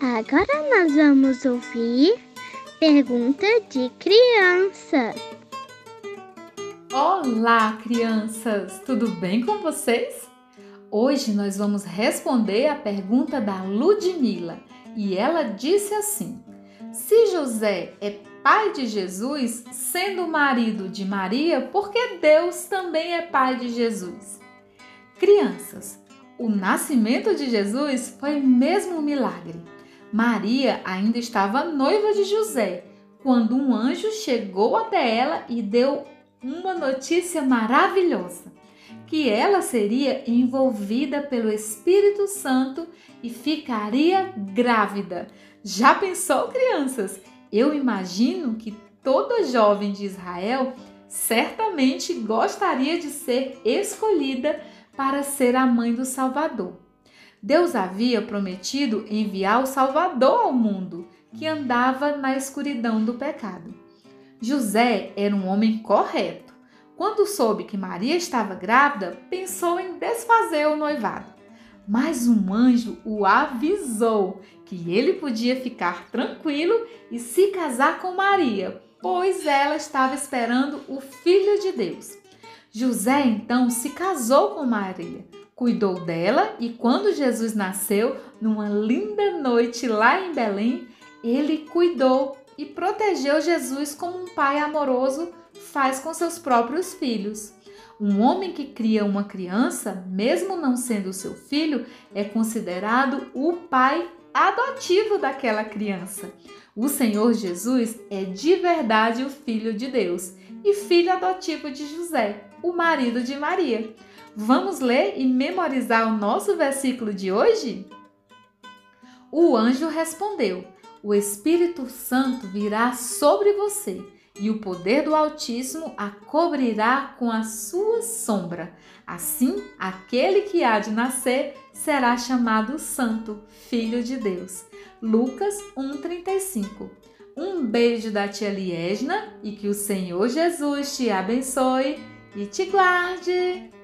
Agora nós vamos ouvir pergunta de criança. Olá, crianças! Tudo bem com vocês? Hoje nós vamos responder a pergunta da Ludmila e ela disse assim: Se José é pai de Jesus, sendo marido de Maria, por que Deus também é pai de Jesus? Crianças, o nascimento de Jesus foi mesmo um milagre. Maria ainda estava noiva de José quando um anjo chegou até ela e deu uma notícia maravilhosa: que ela seria envolvida pelo Espírito Santo e ficaria grávida. Já pensou, crianças? Eu imagino que toda jovem de Israel certamente gostaria de ser escolhida para ser a mãe do Salvador. Deus havia prometido enviar o Salvador ao mundo, que andava na escuridão do pecado. José era um homem correto. Quando soube que Maria estava grávida, pensou em desfazer o noivado. Mas um anjo o avisou que ele podia ficar tranquilo e se casar com Maria, pois ela estava esperando o Filho de Deus. José então se casou com Maria, cuidou dela e quando Jesus nasceu, numa linda noite lá em Belém, ele cuidou e protegeu Jesus como um pai amoroso faz com seus próprios filhos. Um homem que cria uma criança, mesmo não sendo seu filho, é considerado o pai adotivo daquela criança. O Senhor Jesus é de verdade o Filho de Deus e filho adotivo de José, o marido de Maria. Vamos ler e memorizar o nosso versículo de hoje? O anjo respondeu: O Espírito Santo virá sobre você e o poder do Altíssimo a cobrirá com a sua sombra. Assim, aquele que há de nascer será chamado Santo, Filho de Deus. Lucas 1,35 Um beijo da tia Liesna e que o Senhor Jesus te abençoe e te guarde.